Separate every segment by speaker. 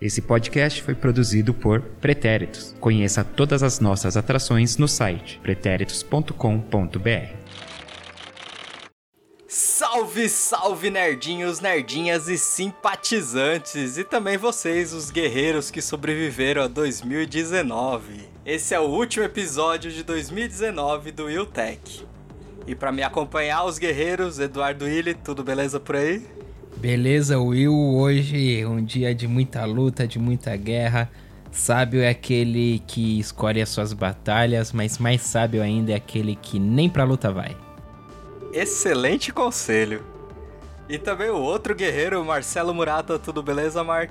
Speaker 1: Esse podcast foi produzido por Pretéritos. Conheça todas as nossas atrações no site pretéritos.com.br.
Speaker 2: Salve, salve nerdinhos, nerdinhas e simpatizantes, e também vocês, os guerreiros que sobreviveram a 2019. Esse é o último episódio de 2019 do Wiltech. E para me acompanhar, os guerreiros, Eduardo Willi, tudo beleza por aí?
Speaker 3: Beleza, Will. Hoje um dia de muita luta, de muita guerra. Sábio é aquele que escolhe as suas batalhas, mas mais sábio ainda é aquele que nem pra luta vai.
Speaker 2: Excelente conselho. E também o outro guerreiro, Marcelo Murata, tudo beleza, Mark?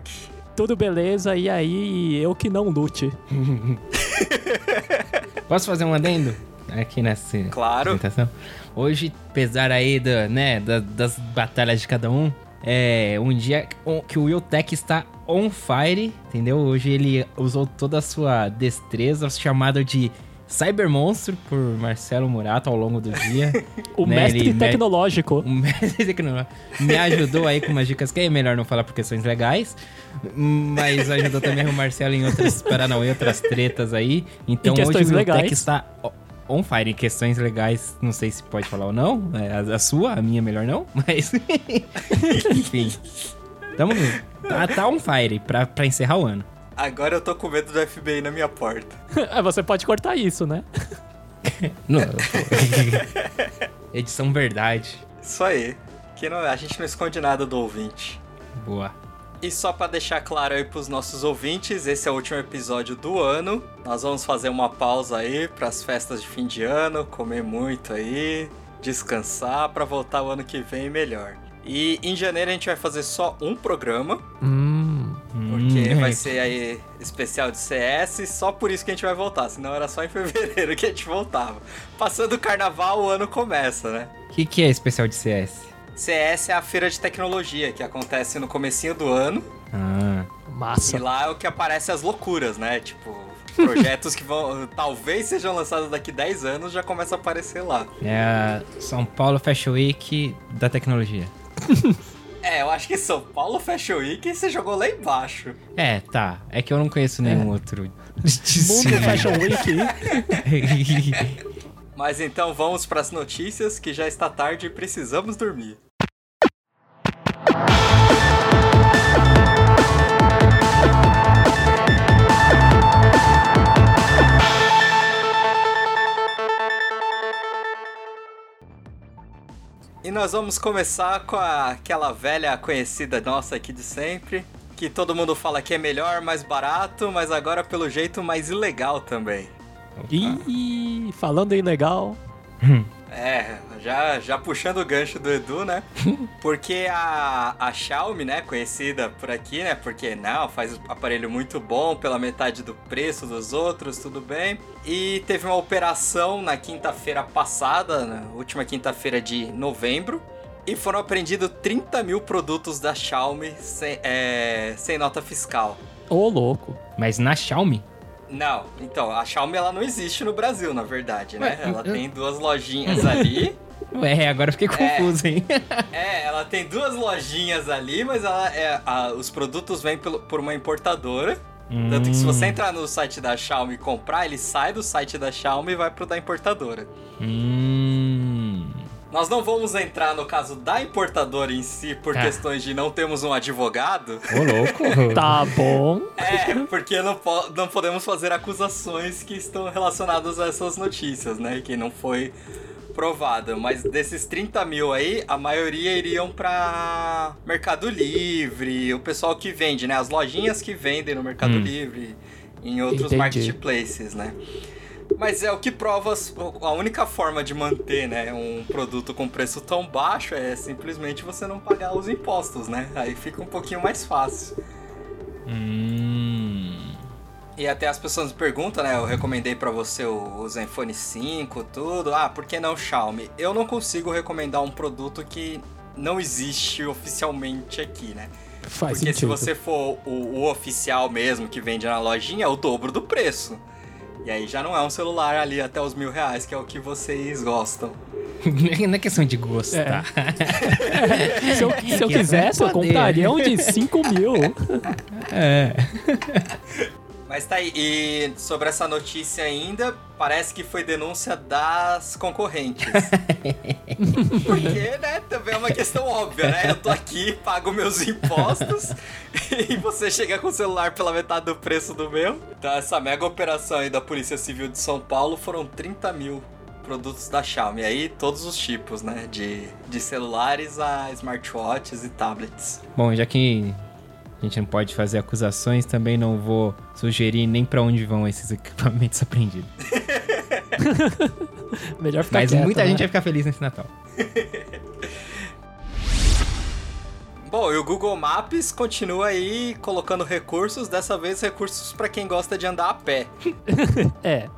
Speaker 4: Tudo beleza, e aí eu que não lute.
Speaker 3: Posso fazer um adendo? Aqui nessa
Speaker 2: Claro.
Speaker 3: apresentação? Hoje, apesar aí do, né, da- das batalhas de cada um, é um dia que o Will Tech está on fire, entendeu? Hoje ele usou toda a sua destreza, chamado de Cyber Monstro por Marcelo Murato ao longo do dia.
Speaker 4: O
Speaker 3: Né,
Speaker 4: mestre
Speaker 3: ele me-
Speaker 4: tecnológico.
Speaker 3: Um mestre que não- me ajudou aí com umas dicas que é melhor não falar por questões legais, mas ajudou também o Marcelo em outras Paranauê, outras tretas aí. Então hoje o
Speaker 4: legais.
Speaker 3: Tech está o- on fire em questões legais, não sei se pode falar ou não, é, a, a sua, a minha melhor não, mas enfim. Tamo tá, tá on fire pra, pra encerrar o ano.
Speaker 2: Agora eu tô com medo do FBI na minha porta.
Speaker 4: Ah, Você pode cortar isso, né?
Speaker 3: Não, eu tô- Edição verdade.
Speaker 2: Isso aí. Que não, a gente não esconde nada do ouvinte.
Speaker 3: Boa.
Speaker 2: E só pra deixar claro aí pros nossos ouvintes, esse é o último episódio do ano. Nós vamos fazer uma pausa aí pras festas de fim de ano, comer muito aí, descansar pra voltar o ano que vem melhor. E em janeiro a gente vai fazer só um programa,
Speaker 4: Hum.
Speaker 2: porque
Speaker 3: Hum,
Speaker 2: vai
Speaker 3: é.
Speaker 2: ser aí especial de CS, só por isso que a gente vai voltar, senão era só em fevereiro que a gente voltava. Passando o carnaval, o ano começa, né?
Speaker 3: O que, que é especial de CS?
Speaker 2: CS é a feira de tecnologia que acontece no comecinho do ano.
Speaker 3: Ah.
Speaker 4: Massa.
Speaker 2: E lá é o que aparece as loucuras, né? Tipo, projetos que vão talvez sejam lançados daqui 10 anos já começa a aparecer lá.
Speaker 3: É a São Paulo Fashion Week da tecnologia.
Speaker 2: É, eu acho que São Paulo Fashion Week você jogou lá embaixo.
Speaker 3: É, tá. É que eu não conheço nenhum outro.
Speaker 4: Mundo Fashion Week.
Speaker 2: Mas então vamos para as notícias que já está tarde e precisamos dormir. E nós vamos começar com a- aquela velha conhecida nossa aqui de sempre, que todo mundo fala que é melhor, mais barato, mas agora pelo jeito mais ilegal também.
Speaker 4: E falando em legal,
Speaker 2: É, já, já puxando o gancho do Edu, né? Porque a, a Xiaomi, né, conhecida por aqui, né? Porque não, faz aparelho muito bom pela metade do preço dos outros, tudo bem. E teve uma operação na quinta-feira passada, na última quinta-feira de novembro. E foram apreendidos 30 mil produtos da Xiaomi sem, é, sem nota fiscal.
Speaker 4: ô louco.
Speaker 3: Mas na Xiaomi?
Speaker 2: Não, então, a Xiaomi ela não existe no Brasil, na verdade, né?
Speaker 3: Ué,
Speaker 2: Ela
Speaker 3: eu-
Speaker 2: tem duas lojinhas ali.
Speaker 3: Ué, agora eu fiquei confuso, hein?
Speaker 2: É, ela tem duas lojinhas ali, mas ela é, a- os produtos vêm pelo- por uma importadora. Tanto que se você entrar no site da Xiaomi e comprar, ele sai do site da Xiaomi e vai pro da importadora.
Speaker 3: Hum.
Speaker 2: Nós não vamos entrar no caso da importadora em si por
Speaker 3: Tá.
Speaker 2: questões de não termos um advogado.
Speaker 3: Ô, louco.
Speaker 4: Tá bom.
Speaker 2: É, porque não, po- não podemos fazer acusações que estão relacionadas a essas notícias, né? Que não foi provada. Mas desses 30 mil aí, a maioria iriam pra Mercado Livre, o pessoal que vende, né? As lojinhas que vendem no Mercado
Speaker 3: Hum.
Speaker 2: Livre, em outros
Speaker 4: Entendi.
Speaker 2: marketplaces, né? Mas é o que prova a única forma de manter, né, um produto com preço tão baixo é simplesmente você não pagar os impostos, né? Aí fica um pouquinho mais fácil.
Speaker 3: Hum.
Speaker 2: E até as pessoas me perguntam, né? Eu recomendei pra você o, Zenfone 5, tudo. Ah, por que não Xiaomi? Eu não consigo recomendar um produto que não existe oficialmente aqui, né?
Speaker 4: Faz
Speaker 2: Porque se
Speaker 4: sentido.
Speaker 2: você for o, o oficial mesmo que vende na lojinha, é o dobro do preço. E aí já não é um celular ali até os mil reais, que é o que vocês gostam.
Speaker 3: Não é questão de gostar.
Speaker 4: Se eu, se eu quisesse, eu compraria um de 5 mil.
Speaker 3: É.
Speaker 2: Mas tá aí, e sobre essa notícia ainda, parece que foi denúncia das concorrentes. Porque, né, também é uma questão óbvia, né? Eu tô aqui, pago meus impostos e você chega com o celular pela metade do preço do meu. Então essa mega operação aí da Polícia Civil de São Paulo foram 30 mil produtos da Xiaomi. E aí todos os tipos, né? De, de celulares a smartwatches e tablets.
Speaker 3: Bom, já que a gente não pode fazer acusações, também não vou sugerir nem pra onde vão esses equipamentos apreendidos.
Speaker 4: Melhor ficar
Speaker 3: Mas
Speaker 4: quieto,
Speaker 3: muita
Speaker 4: né?
Speaker 3: gente vai ficar feliz nesse Natal.
Speaker 2: Bom, e o Google Maps continua aí colocando recursos, dessa vez recursos pra quem gosta de andar a pé.
Speaker 4: É.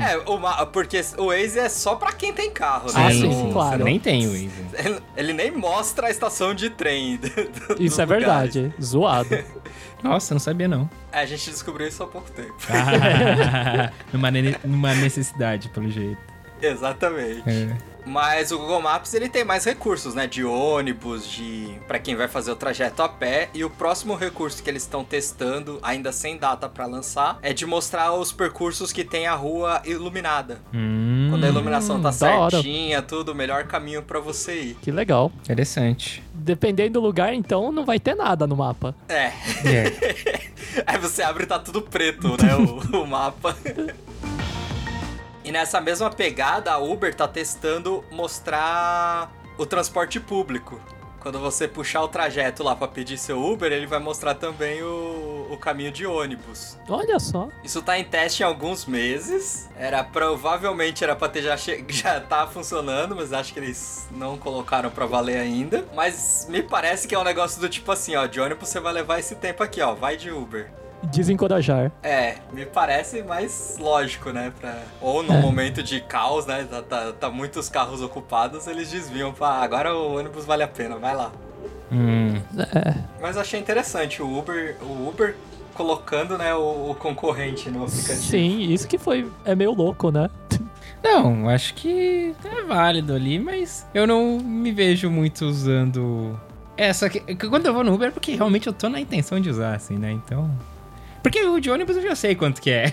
Speaker 2: É, o ma- porque o Waze é só pra quem tem carro,
Speaker 4: Ah,
Speaker 2: né?
Speaker 4: sim,
Speaker 2: Não-
Speaker 4: sim, claro.
Speaker 3: Nem tenho Waze.
Speaker 2: Ele, ele nem mostra a estação de trem. do- do-
Speaker 4: Isso é
Speaker 2: lugares.
Speaker 4: verdade. Zoado.
Speaker 3: Nossa, não sabia não.
Speaker 2: É, a gente descobriu isso há pouco tempo.
Speaker 3: numa, ne- numa necessidade, pelo jeito.
Speaker 2: Exatamente.
Speaker 3: É.
Speaker 2: Mas o Google Maps ele tem mais recursos, né? De ônibus, de para quem vai fazer o trajeto a pé. E o próximo recurso que eles estão testando, ainda sem data pra lançar, é de mostrar os percursos que tem a rua iluminada.
Speaker 3: Hum,
Speaker 2: Quando a iluminação tá certinha, tudo, o melhor caminho pra você ir.
Speaker 4: Que legal.
Speaker 3: interessante.
Speaker 4: Dependendo do lugar, então, não vai ter nada no mapa.
Speaker 2: É.
Speaker 3: É.
Speaker 2: Aí você abre e tá tudo preto, né? O, o mapa. E nessa mesma pegada, a Uber tá testando mostrar o transporte público. Quando você puxar o trajeto lá pra pedir seu Uber, ele vai mostrar também o, o caminho de ônibus.
Speaker 4: Olha só.
Speaker 2: Isso tá em teste há alguns meses. Era provavelmente era pra ter já che- já tá funcionando, mas acho que eles não colocaram pra valer ainda. Mas me parece que é um negócio do tipo assim, ó, de ônibus você vai levar esse tempo aqui, ó, vai de Uber.
Speaker 4: Desencorajar.
Speaker 2: É, me parece mais lógico, né? Pra... Ou num momento de caos, né? Tá, tá, tá muitos carros ocupados, eles desviam pra "Ah, agora o ônibus vale a pena, vai lá.
Speaker 3: Hum,
Speaker 4: É.
Speaker 2: Mas achei interessante o Uber, o Uber colocando, né, o, o concorrente no aplicativo.
Speaker 4: Sim, isso que foi. É meio louco, né?
Speaker 3: Não, acho que é válido ali, mas eu não me vejo muito usando. É, só que quando eu vou no Uber é porque realmente eu tô na intenção de usar, assim, né? Então. Porque o de ônibus eu já sei quanto que é.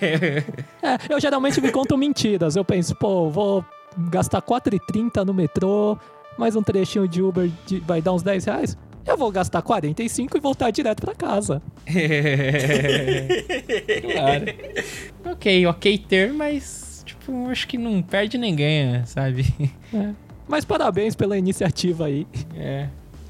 Speaker 4: É, eu geralmente me conto mentiras. Eu penso, pô, vou gastar 4,30 no metrô, mais um trechinho de Uber de- vai dar uns 10 reais. Eu vou gastar 45 e voltar direto pra casa.
Speaker 3: claro. ok, ok ter, mas, tipo, acho que não perde nem ganha, sabe?
Speaker 4: É. Mas parabéns pela iniciativa aí.
Speaker 3: É.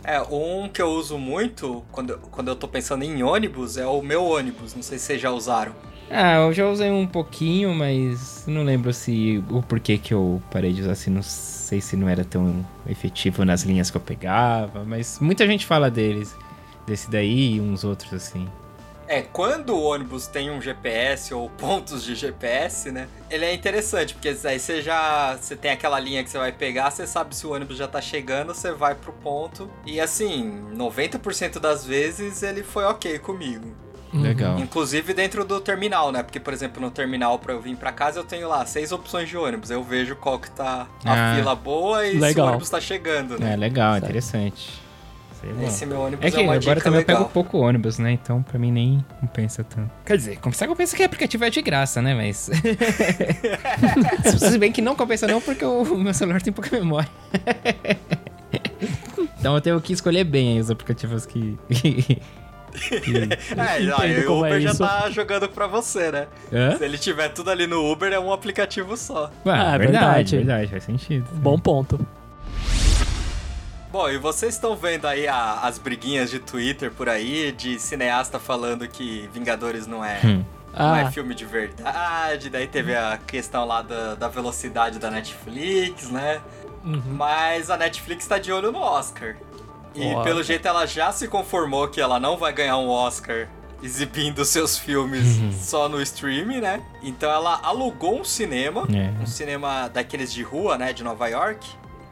Speaker 2: É, um que eu uso muito quando, quando eu tô pensando em ônibus é o meu ônibus. Não sei se vocês já usaram.
Speaker 3: Ah, eu já usei um pouquinho, mas não lembro se o porquê que eu parei de usar, se não sei se não era tão efetivo nas linhas que eu pegava, mas muita gente fala deles, desse daí e uns outros assim.
Speaker 2: É, quando o ônibus tem um GPS ou pontos de GPS, né? Ele é interessante, porque aí você já. Você tem aquela linha que você vai pegar, você sabe se o ônibus já tá chegando, você vai pro ponto. E assim, 90% das vezes ele foi ok comigo.
Speaker 3: Legal.
Speaker 2: Inclusive dentro do terminal, né? Porque, por exemplo, no terminal pra eu vir pra casa, eu tenho lá seis opções de ônibus. Eu vejo qual que tá a
Speaker 3: Ah.
Speaker 2: fila boa e se o
Speaker 4: Legal.
Speaker 2: ônibus tá chegando, né?
Speaker 3: É legal,
Speaker 4: Certo.
Speaker 3: interessante. Sei lá.
Speaker 2: Esse meu ônibus
Speaker 3: É
Speaker 2: é,
Speaker 3: que
Speaker 2: uma
Speaker 3: agora
Speaker 2: dica
Speaker 3: também eu
Speaker 2: legal.
Speaker 3: pego pouco ônibus, né? Então pra mim nem compensa tanto. Quer dizer, compensa compensa que o aplicativo é de graça, né? Mas. Se bem que não compensa não, porque o meu celular tem pouca memória. então eu tenho que escolher bem aí os aplicativos que. que-
Speaker 2: É, o
Speaker 4: como é
Speaker 2: Uber já tá jogando pra você, né?
Speaker 3: Hã?
Speaker 2: Se ele tiver tudo ali no Uber, é um aplicativo só.
Speaker 3: Ah,
Speaker 4: Ah, é
Speaker 3: verdade,
Speaker 4: verdade.
Speaker 3: verdade, faz sentido.
Speaker 4: Bom ponto.
Speaker 2: Bom, e vocês estão vendo aí a- as briguinhas de Twitter por aí, de cineasta falando que Vingadores não é,
Speaker 3: Hum.
Speaker 2: não é
Speaker 4: Ah,
Speaker 2: filme de verdade. Daí teve a questão lá da, da velocidade da Netflix, né?
Speaker 4: uhum.
Speaker 2: Mas a Netflix tá de olho no Oscar. E pelo jeito ela já se conformou que ela não vai ganhar um Oscar exibindo seus filmes só no streaming, né? Então ela alugou um cinema,
Speaker 3: É.
Speaker 2: um cinema daqueles de rua, né, de Nova York,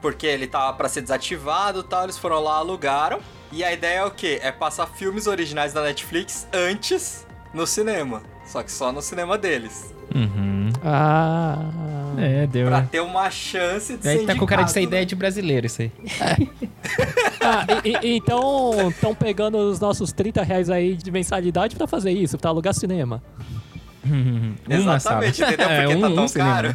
Speaker 2: porque ele tava pra ser desativado e tal, eles foram lá, alugaram. E a ideia é o quê? É passar filmes originais da Netflix antes no cinema. Só que só no cinema deles.
Speaker 3: Uhum.
Speaker 4: Ah.
Speaker 3: É, deu.
Speaker 2: Pra ter uma chance de
Speaker 3: Aí
Speaker 2: ser
Speaker 3: tá com cara de ser
Speaker 2: né?
Speaker 3: ideia de brasileiro isso aí.
Speaker 4: Ah, e- e- então estão pegando os nossos 30 reais aí de mensalidade pra fazer isso, pra alugar cinema.
Speaker 3: Uma sala.
Speaker 2: Exatamente, entendeu? Porque
Speaker 3: É,
Speaker 2: tá
Speaker 3: um-
Speaker 2: tão
Speaker 3: um
Speaker 2: caro.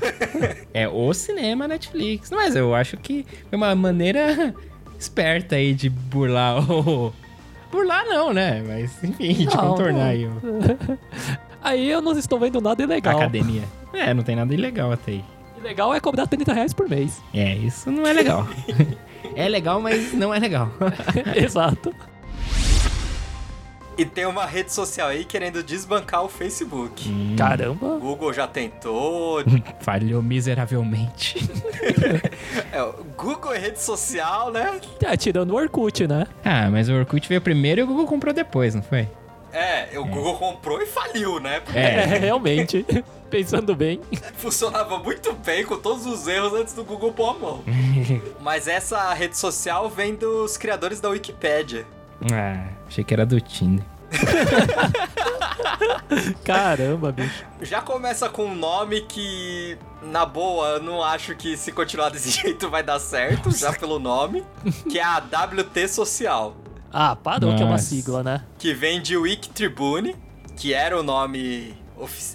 Speaker 3: É o cinema Netflix. Mas eu acho que é uma maneira esperta aí de burlar o. Burlar não, né? Mas enfim, de
Speaker 4: Não,
Speaker 3: contornar
Speaker 4: não.
Speaker 3: aí o-
Speaker 4: Aí eu não estou vendo nada
Speaker 3: a
Speaker 4: ilegal.
Speaker 3: academia. É, não tem nada ilegal até aí.
Speaker 4: Ilegal é cobrar 30 reais por mês.
Speaker 3: É, isso não é legal. é legal, mas não é legal.
Speaker 4: Exato.
Speaker 2: E tem uma rede social aí querendo desbancar o Facebook.
Speaker 3: Hum.
Speaker 4: Caramba.
Speaker 2: O Google já tentou.
Speaker 3: Falhou miseravelmente.
Speaker 2: É, Google é rede social, né?
Speaker 4: É, tirando o Orkut, né?
Speaker 3: ah, mas o Orkut veio primeiro e o Google comprou depois, não foi?
Speaker 2: É, o Google comprou e faliu, né? Porque
Speaker 4: É,
Speaker 3: É.
Speaker 4: realmente. Pensando bem.
Speaker 2: funcionava muito bem com todos os erros antes do Google pôr a mão. Mas essa rede social vem dos criadores da Wikipédia.
Speaker 3: ah, achei que era do Tinder.
Speaker 4: Caramba, bicho.
Speaker 2: Já começa com um nome que, na boa, eu não acho que se continuar desse jeito vai dar certo, já pelo nome, que é a WT Social,
Speaker 4: Ah, parou que é uma
Speaker 3: Nossa.
Speaker 4: sigla, né?
Speaker 2: que vem de Wiki Tribune, que era o nome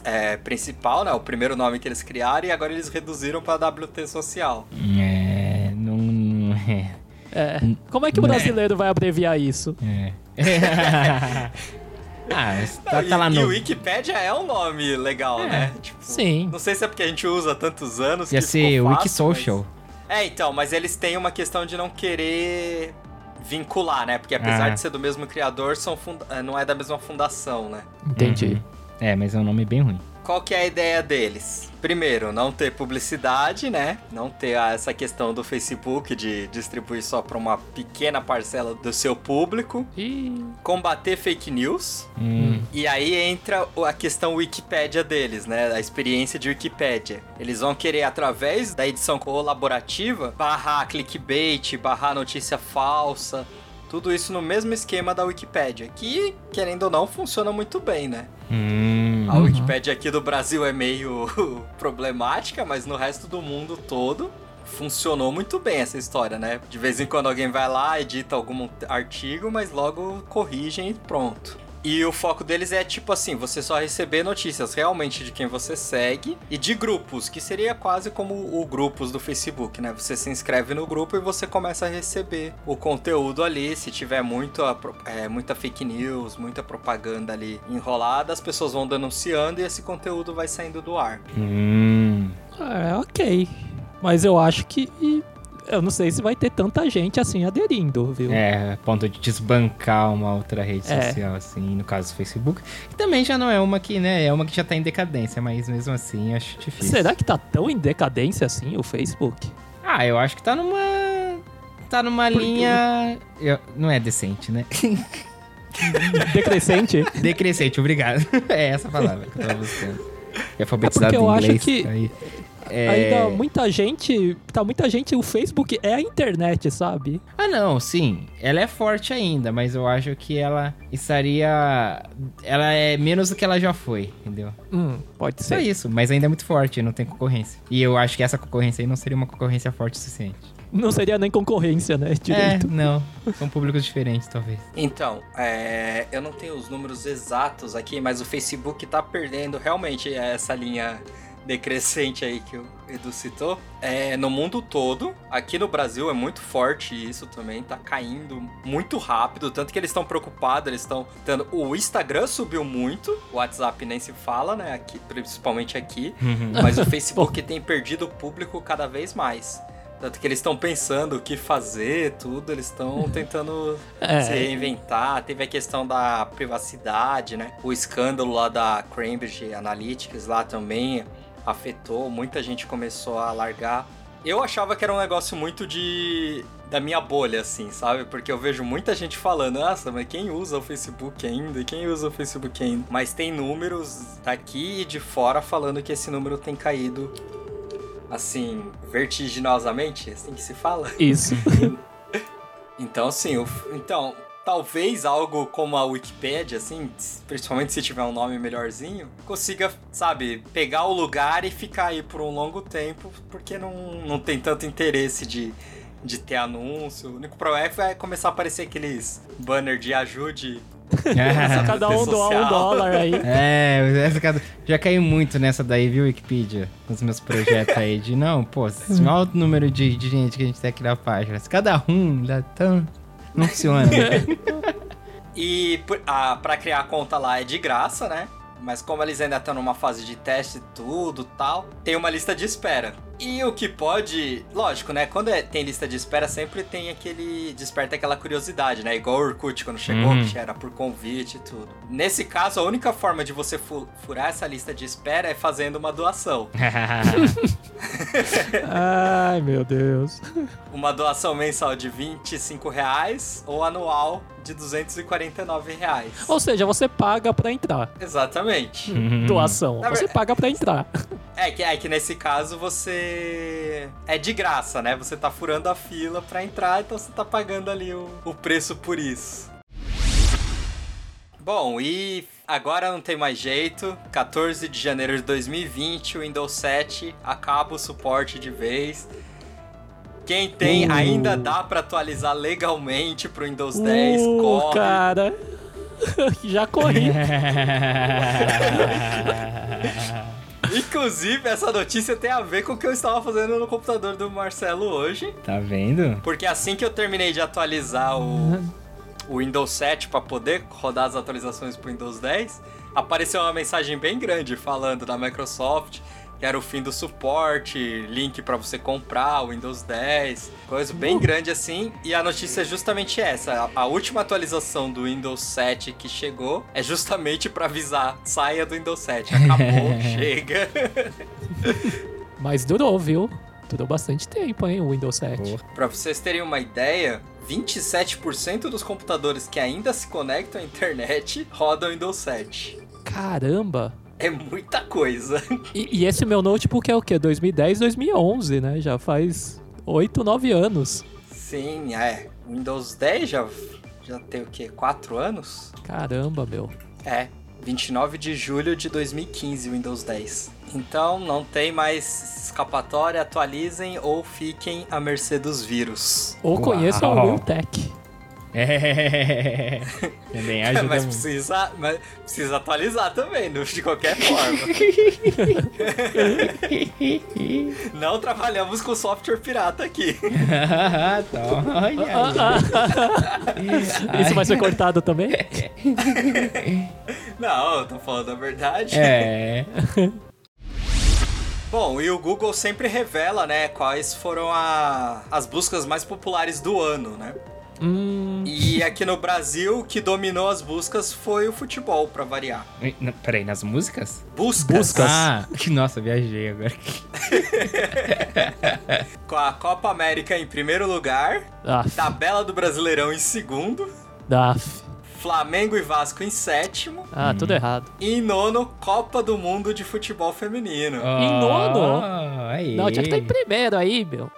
Speaker 2: é, principal, né? O primeiro nome que eles criaram, e agora eles reduziram para WT Social.
Speaker 3: É. Não. não é.
Speaker 4: É. Como é que o
Speaker 3: Né.
Speaker 4: brasileiro vai abreviar isso?
Speaker 3: É. ah, tá,
Speaker 2: Não,
Speaker 3: tá lá
Speaker 2: e, e
Speaker 3: no.
Speaker 2: o Wikipedia é um nome legal,
Speaker 3: É,
Speaker 2: né? Tipo,
Speaker 4: Sim.
Speaker 2: Não sei se é porque a gente usa há tantos anos
Speaker 3: Ia
Speaker 2: que
Speaker 3: ser
Speaker 2: fácil,
Speaker 3: Wikisocial.
Speaker 2: mas- É, então, mas eles têm uma questão de não querer vincular, né? Porque apesar
Speaker 3: Ah.
Speaker 2: de ser do mesmo criador, são funda- não é da mesma fundação, né?
Speaker 4: Entendi.
Speaker 3: Uhum. É, mas é um nome bem ruim.
Speaker 2: Qual que é a ideia deles? Primeiro, não ter publicidade, né? Não ter essa questão do Facebook de distribuir só para uma pequena parcela do seu público.
Speaker 4: Ih,
Speaker 2: Combater fake news.
Speaker 3: Hum.
Speaker 2: E aí entra a questão Wikipédia deles, né? A experiência de Wikipédia. Eles vão querer, através da edição colaborativa, barrar clickbait, barrar notícia falsa. Tudo isso no mesmo esquema da Wikipédia, que, querendo ou não, funciona muito bem, né?
Speaker 3: Hum.
Speaker 2: A Wikipédia aqui do Brasil é meio problemática, mas no resto do mundo todo funcionou muito bem essa história, né? De vez em quando alguém vai lá, edita algum artigo, mas logo corrigem e pronto. E o foco deles é tipo assim, você só receber notícias realmente de quem você segue e de grupos, que seria quase como o grupos do Facebook, né? Você se inscreve no grupo e você começa a receber o conteúdo ali. Se tiver muito, é, muita fake news, muita propaganda ali enrolada, as pessoas vão denunciando e esse conteúdo vai saindo do ar.
Speaker 3: Hum.
Speaker 4: é ok. Mas eu acho que. Eu não sei se vai ter tanta gente assim aderindo, viu?
Speaker 3: É, ponto de desbancar uma outra rede
Speaker 4: É.
Speaker 3: social, assim, no caso o Facebook. Que também já não é uma que, né, é uma que já tá em decadência, mas mesmo assim acho difícil.
Speaker 4: Será que tá tão em decadência assim o Facebook?
Speaker 3: Ah, eu acho que tá numa. Tá numa
Speaker 4: Por
Speaker 3: linha. eu- Não é decente, né?
Speaker 4: Decrescente?
Speaker 3: Decrescente, obrigado. É essa palavra que eu tava buscando. É alfabetizado
Speaker 4: É porque eu
Speaker 3: em
Speaker 4: acho
Speaker 3: inglês.
Speaker 4: que-
Speaker 3: aí- é...
Speaker 4: Ainda muita gente. Tá muita gente. O Facebook é a internet, sabe?
Speaker 3: Ah, não, sim. Ela é forte ainda, mas eu acho que ela estaria. Ela é menos do que ela já foi, entendeu?
Speaker 4: Hum, pode
Speaker 3: Só
Speaker 4: ser.
Speaker 3: isso, mas ainda é muito forte, não tem concorrência. E eu acho que essa concorrência aí não seria uma concorrência forte o suficiente.
Speaker 4: Não seria nem concorrência, né? Direito.
Speaker 3: É, não. São públicos diferentes, talvez.
Speaker 2: Então, é, eu não tenho os números exatos aqui, mas o Facebook tá perdendo realmente essa linha decrescente aí que o Edu citou. É, no mundo todo, aqui no Brasil é muito forte isso também, tá caindo muito rápido, tanto que eles estão preocupados, eles estão tendo... O Instagram subiu muito, o WhatsApp nem se fala, né, aqui, principalmente aqui, mas o Facebook tem perdido o público cada vez mais. Tanto que eles estão pensando o que fazer, tudo, eles estão tentando
Speaker 4: É.
Speaker 2: se reinventar. Teve a questão da privacidade, né? O escândalo lá da Cambridge Analytics lá também afetou, muita gente começou a largar. Eu achava que era um negócio muito de da minha bolha, assim, sabe? Porque eu vejo muita gente falando, nossa, mas quem usa o Facebook ainda? Quem usa o Facebook ainda? Mas tem números daqui e de fora falando que esse número tem caído, assim, vertiginosamente, assim que se fala.
Speaker 4: Isso.
Speaker 2: Então, sim, o, então, talvez algo como a Wikipedia, assim, principalmente se tiver um nome melhorzinho, consiga, sabe, pegar o lugar e ficar aí por um longo tempo, porque não, não tem tanto interesse de, de ter anúncio. O único problema é que vai começar a aparecer aqueles banner de ajude.
Speaker 4: Cada um doar um dólar aí.
Speaker 3: É, essa já caí muito nessa daí, viu, Wikipedia? Nos meus projetos aí, de não, pô, se olha o número de, de gente que a gente tem aqui na página. Se cada um dá tão. Não funciona. né?
Speaker 2: E por- a, pra criar a conta lá é de graça, né? Mas como eles ainda estão numa fase de teste e tudo tal, tem uma lista de espera. E o que pode. Lógico, né? Quando é- tem lista de espera, sempre tem aquele. Desperta aquela curiosidade, né? Igual o Orkut quando chegou,
Speaker 3: Uhum.
Speaker 2: que era por convite e tudo. Nesse caso, a única forma de você fu- furar essa lista de espera é fazendo uma doação.
Speaker 4: Ai, meu Deus.
Speaker 2: Uma doação mensal de 25 reais ou anual de 249 reais.
Speaker 4: Ou seja, você paga pra entrar.
Speaker 2: Exatamente.
Speaker 3: Uhum.
Speaker 4: Doação.
Speaker 2: Na
Speaker 4: Você
Speaker 2: verdade-
Speaker 4: paga pra entrar.
Speaker 2: É que, é que nesse caso você. É de graça, né? Você tá furando a fila pra entrar, então você tá pagando ali o, o preço por isso. Bom, e agora não tem mais jeito. 14 de janeiro de 2020, o Windows 7 acaba o suporte de vez. Quem tem
Speaker 4: Uh.
Speaker 2: ainda dá pra atualizar legalmente pro Windows 10,
Speaker 4: Uh,
Speaker 2: corre.
Speaker 4: cara. Já corri.
Speaker 2: Inclusive, essa notícia tem a ver com o que eu estava fazendo no computador do Marcelo hoje.
Speaker 3: tá vendo?
Speaker 2: Porque assim que eu terminei de atualizar o, o Windows 7 para poder rodar as atualizações pro Windows 10, apareceu uma mensagem bem grande falando da Microsoft que era o fim do suporte, link para você comprar o Windows 10, coisa bem grande assim. E a notícia é justamente essa: a, a última atualização do Windows 7 que chegou é justamente para avisar, saia do Windows 7, acabou, chega.
Speaker 4: Mas durou, viu? Durou bastante tempo, hein, o Windows 7.
Speaker 2: Pra vocês terem uma ideia, 27% dos computadores que ainda se conectam à internet rodam Windows 7.
Speaker 4: Caramba!
Speaker 2: É muita coisa.
Speaker 4: E, e esse meu notebook é o quê? 2010, 2011, né? Já faz 8, 9 anos.
Speaker 2: Sim, é. Windows 10 já, já tem o quê? 4 anos?
Speaker 4: Caramba, meu.
Speaker 2: É. 29 de julho de 2015, Windows 10. Então não tem mais escapatória, atualizem ou fiquem à mercê dos vírus.
Speaker 4: Ou
Speaker 3: Uau.
Speaker 4: conheçam o Realtek.
Speaker 3: É. Também ajuda
Speaker 2: mas precisa, mas precisa atualizar também, de qualquer forma. Não trabalhamos com software pirata aqui.
Speaker 3: Tá, olha aí.
Speaker 4: Isso vai ser cortado também?
Speaker 2: Não, eu tô falando a verdade.
Speaker 3: É.
Speaker 2: Bom, e o Google sempre revela, né, quais foram a- as buscas mais populares do ano, né?
Speaker 4: Hum,
Speaker 2: E aqui no Brasil, o que dominou as buscas foi o futebol, pra variar.
Speaker 3: Peraí, nas músicas?
Speaker 2: Buscas.
Speaker 4: Buscas.
Speaker 3: Ah, nossa, viajei agora.
Speaker 2: Com a Copa América em primeiro lugar,
Speaker 4: ah,
Speaker 2: tabela do Brasileirão em segundo,
Speaker 4: ah,
Speaker 2: Flamengo e Vasco em sétimo,
Speaker 4: ah, tudo errado.
Speaker 2: e em nono, Copa do Mundo de Futebol Feminino.
Speaker 3: Em
Speaker 4: nono?
Speaker 3: Aí.
Speaker 4: Não, tinha que estar em primeiro aí, meu.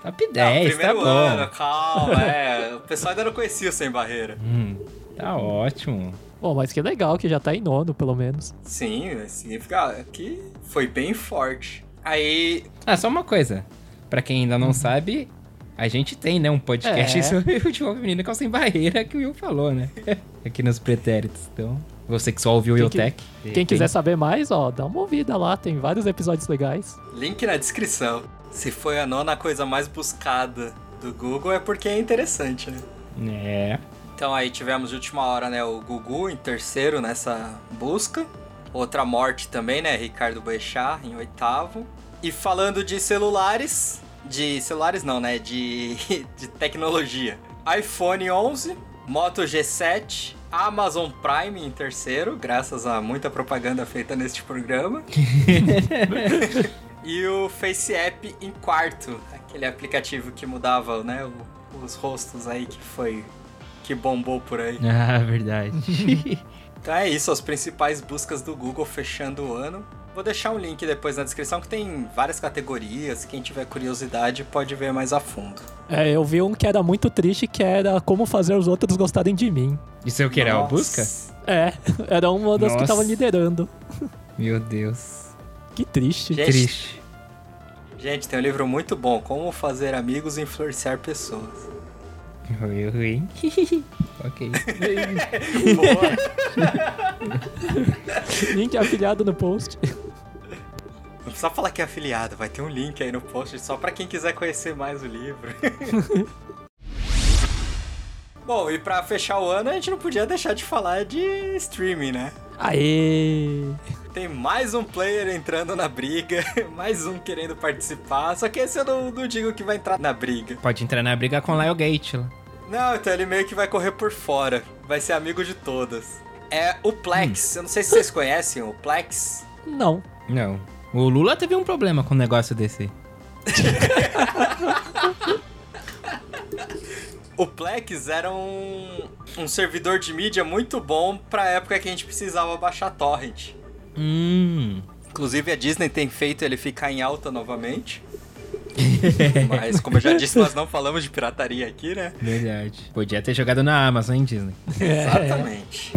Speaker 3: Top
Speaker 2: Não,
Speaker 3: 10, tá
Speaker 2: primeiro
Speaker 3: bom.
Speaker 2: ano, calma, é. O pessoal ainda não conhecia o Sem Barreira.
Speaker 3: Hum, tá ótimo.
Speaker 4: Bom, mas que legal que já tá em nono, pelo menos.
Speaker 2: Sim, significa que foi bem forte. Aí,
Speaker 3: Ah, só uma coisa. Pra quem ainda não sabe, a gente tem, né, um podcast
Speaker 4: É.
Speaker 3: sobre futebol feminino que é o Sem Barreira que o Will falou, né? Aqui nos pretéritos. Então, você que só ouviu o
Speaker 4: Quem
Speaker 3: Willtech.
Speaker 4: Quem quiser saber mais, ó, dá uma ouvida lá, tem vários episódios legais.
Speaker 2: link na descrição. Se foi a nona coisa mais buscada do Google, é porque é interessante, né?
Speaker 3: É.
Speaker 2: Então aí tivemos de última hora, né, o Gugu em terceiro nessa busca. Outra morte também, né, Ricardo Boechat em oitavo. E falando de celulares, de celulares não, né, de, de tecnologia. iPhone 11, Moto G7, Amazon Prime em terceiro, graças a muita propaganda feita neste programa. e o Face App em quarto, aquele aplicativo que mudava, né, os rostos aí que foi que bombou por aí.
Speaker 3: Ah, verdade.
Speaker 2: Então é isso, as principais buscas do Google fechando o ano. Vou deixar um link depois na descrição que tem várias categorias. Quem tiver curiosidade pode ver mais a fundo.
Speaker 4: É, eu vi um que era muito triste, que era como fazer os outros gostarem de mim.
Speaker 3: Isso é o que? Era a busca?
Speaker 4: É, era uma das que
Speaker 3: Nossa.
Speaker 4: tava liderando.
Speaker 3: Meu Deus.
Speaker 4: Que triste.
Speaker 2: Gente.
Speaker 3: Triste.
Speaker 2: Gente, tem um livro muito bom, Como Fazer Amigos e Influenciar Pessoas.
Speaker 3: Oi, oi. ok.
Speaker 4: Link afiliado no post.
Speaker 2: Não precisa falar que é afiliado, vai ter um link aí no post só pra quem quiser conhecer mais o livro. Bom, e pra fechar o ano, a gente não podia deixar de falar de streaming, né?
Speaker 4: Aê!
Speaker 2: Tem mais um player entrando na briga, mais um querendo participar, só que esse eu não, não digo que vai entrar na briga.
Speaker 3: Pode entrar na briga com o Lyle Gate lá.
Speaker 2: Não, então ele meio que vai correr por fora, vai ser amigo de todas. É o Plex, eu não sei se vocês conhecem o Plex.
Speaker 4: Não.
Speaker 3: Não. O Lula teve um problema com o negócio desse.
Speaker 2: O Plex era um, um servidor de mídia muito bom pra época que a gente precisava baixar torrent.
Speaker 3: Hum.
Speaker 2: Inclusive a Disney tem feito ele ficar em alta novamente. Mas como eu já disse, nós não falamos de pirataria aqui, né?
Speaker 3: Verdade. Podia ter jogado na Amazon, hein, Disney.
Speaker 2: Exatamente.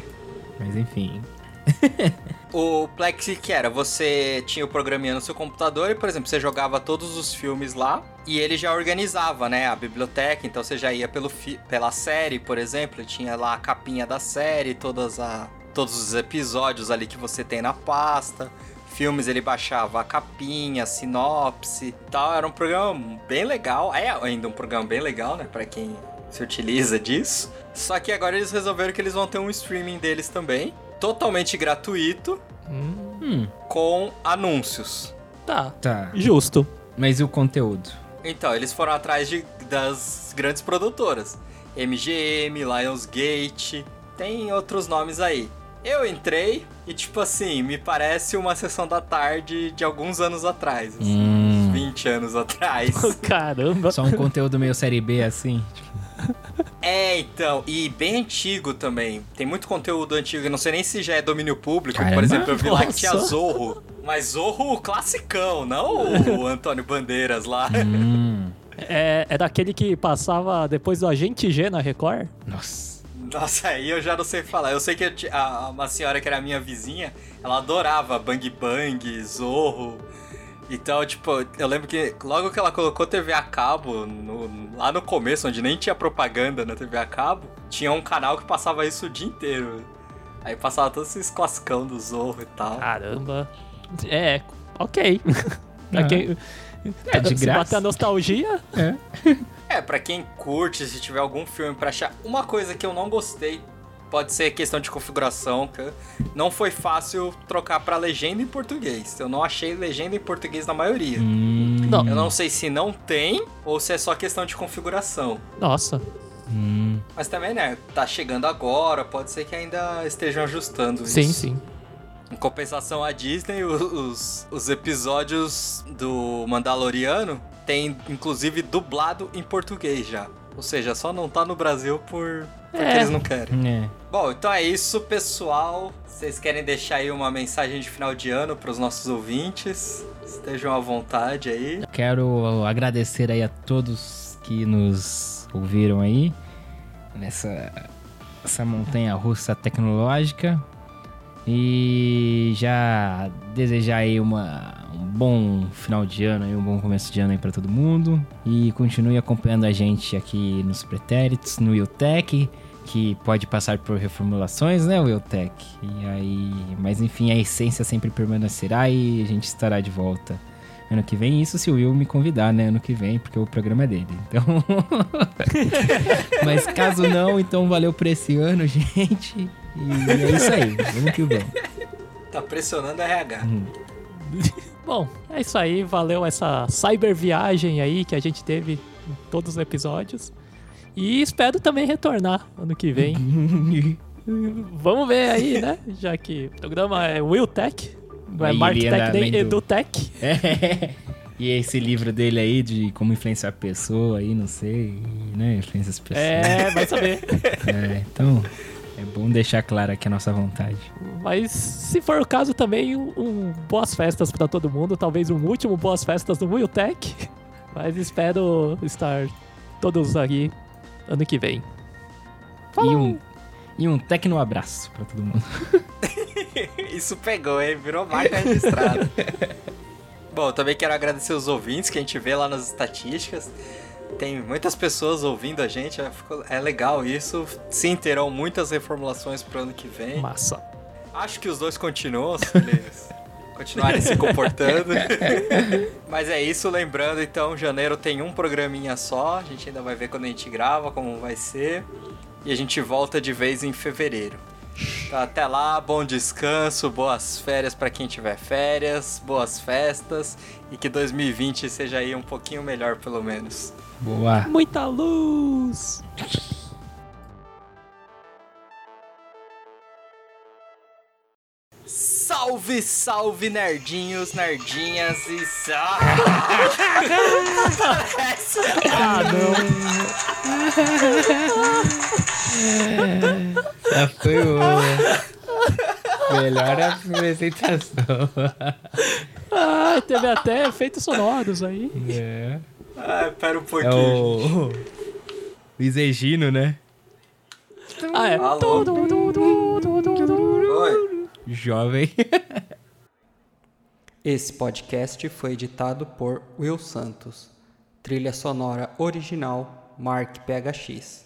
Speaker 3: Mas enfim.
Speaker 2: O Plex que era? Você tinha o programinha no seu computador e, por exemplo, você jogava todos os filmes lá e ele já organizava, né, a biblioteca. Então você já ia pelo pela série, por exemplo, tinha lá a capinha da série, todas a, todos os episódios ali que você tem na pasta. Filmes ele baixava a capinha, a sinopse tal. Era um programa bem legal. É ainda um programa bem legal, né, pra quem se utiliza disso. Só que agora eles resolveram que eles vão ter um streaming deles também, totalmente gratuito,
Speaker 4: Hum,
Speaker 2: com anúncios.
Speaker 4: tá.
Speaker 3: Tá.
Speaker 4: Justo.
Speaker 3: Mas e o conteúdo?
Speaker 2: Então, eles foram atrás de, das grandes produtoras. MGM, Lionsgate, tem outros nomes aí. Eu entrei e, tipo assim, me parece uma sessão da tarde de alguns anos atrás. assim,
Speaker 3: Hum.
Speaker 2: uns 20 anos atrás.
Speaker 4: Caramba.
Speaker 3: Só um conteúdo meio série B assim?
Speaker 2: é, então, e bem antigo também. Tem muito conteúdo antigo, eu não sei nem se já é domínio público.
Speaker 3: Caramba.
Speaker 2: Por exemplo, eu vi lá que tinha
Speaker 4: Nossa.
Speaker 2: Zorro. Mas Zorro classicão, não o Antônio Bandeiras lá.
Speaker 3: hum.
Speaker 4: É, é daquele que passava depois do Agente G na Record?
Speaker 3: Nossa.
Speaker 2: Nossa, aí eu já não sei falar. Eu sei que eu a- uma senhora que era minha vizinha, ela adorava Bang Bang, Zorro. Então, tipo, eu lembro que logo que ela colocou TV a cabo, no- lá no começo, onde nem tinha propaganda na TV a cabo, tinha um canal que passava isso o dia inteiro. Aí passava todos esses classicão do Zorro e tal.
Speaker 4: Caramba. É, ok. pra
Speaker 3: Ah.
Speaker 4: quem,
Speaker 3: É, de
Speaker 4: se
Speaker 3: graça.
Speaker 4: bater a nostalgia,
Speaker 3: É.
Speaker 2: É, pra quem curte, se tiver algum filme pra achar. Uma coisa que eu não gostei, pode ser questão de configuração, não foi fácil trocar pra legenda em português. Eu não achei legenda em português na maioria.
Speaker 3: Hum.
Speaker 4: Não.
Speaker 2: Eu não sei se não tem ou se é só questão de configuração.
Speaker 4: nossa.
Speaker 3: Hum.
Speaker 2: Mas também, né, tá chegando agora, pode ser que ainda estejam ajustando
Speaker 4: Sim,
Speaker 2: isso.
Speaker 4: sim.
Speaker 2: Em compensação à Disney, os, os episódios do Mandaloriano tem inclusive dublado em português já. Ou seja, só não tá no Brasil por porque
Speaker 4: É.
Speaker 2: eles não querem.
Speaker 3: É.
Speaker 2: Bom, então é isso, pessoal. Vocês querem deixar aí uma mensagem de final de ano pros nossos ouvintes? Estejam à vontade aí.
Speaker 3: Quero agradecer aí a todos que nos ouviram aí nessa essa montanha russa tecnológica e já desejar aí uma, um bom final de ano e um bom começo de ano aí para todo mundo e continue acompanhando a gente aqui nos pretéritos, no Wiltec, que pode passar por reformulações, né, Wiltec? E aí, mas enfim, a essência sempre permanecerá e a gente estará de volta ano que vem. Isso se o Will me convidar, né? Ano que vem, porque o programa é dele. Então. Mas caso não, então valeu por esse ano, gente. E é isso aí. Vamos que vamos.
Speaker 2: Tá pressionando a RH.
Speaker 4: Bom, é isso aí. Valeu essa cyber viagem aí que a gente teve em todos os episódios. E espero também retornar ano que vem. Vamos ver aí, né? Já que o programa é Will Tech, não é Mark Tech nem
Speaker 3: lendo-
Speaker 4: Edu Tech.
Speaker 3: É. E esse livro dele aí de como influenciar a pessoa aí, não sei, né? Influencia as pessoas.
Speaker 4: É, vai saber.
Speaker 3: É, então, bom deixar claro aqui a nossa vontade.
Speaker 4: Mas se for o caso também, um, um boas festas pra todo mundo. Talvez um último boas festas do Will Tech. Mas espero estar todos aqui ano que vem.
Speaker 3: E um, e um tecno abraço pra todo mundo.
Speaker 2: Isso pegou, hein? Virou marca registrada. Bom, também quero agradecer os ouvintes que a gente vê lá nas estatísticas. Tem muitas pessoas ouvindo a gente, é, é legal isso. Sim, terão muitas reformulações pro ano que vem.
Speaker 4: Massa.
Speaker 2: Acho que os dois continuam, se eles continuarem se comportando. Mas é isso, lembrando então, janeiro tem um programinha só. A gente ainda vai ver quando a gente grava, como vai ser. E a gente volta de vez em fevereiro. Então, até lá, bom descanso, boas férias pra quem tiver férias, boas festas e que 2020 seja aí um pouquinho melhor pelo menos.
Speaker 3: Boa.
Speaker 4: Muita luz!
Speaker 2: Salve, salve, nerdinhos, nerdinhas e salve!
Speaker 4: Ah, não!
Speaker 3: Essa foi boa. Melhor apresentação.
Speaker 4: Ah, teve até efeitos sonoros aí.
Speaker 3: É,
Speaker 2: Ah, pera um
Speaker 3: é
Speaker 2: pouquinho.
Speaker 3: o. O Isegino, né?
Speaker 4: Ah, é.
Speaker 2: Alô? Oi.
Speaker 3: Jovem.
Speaker 5: Esse podcast foi editado por Will Santos. Trilha sonora original Mark PHX.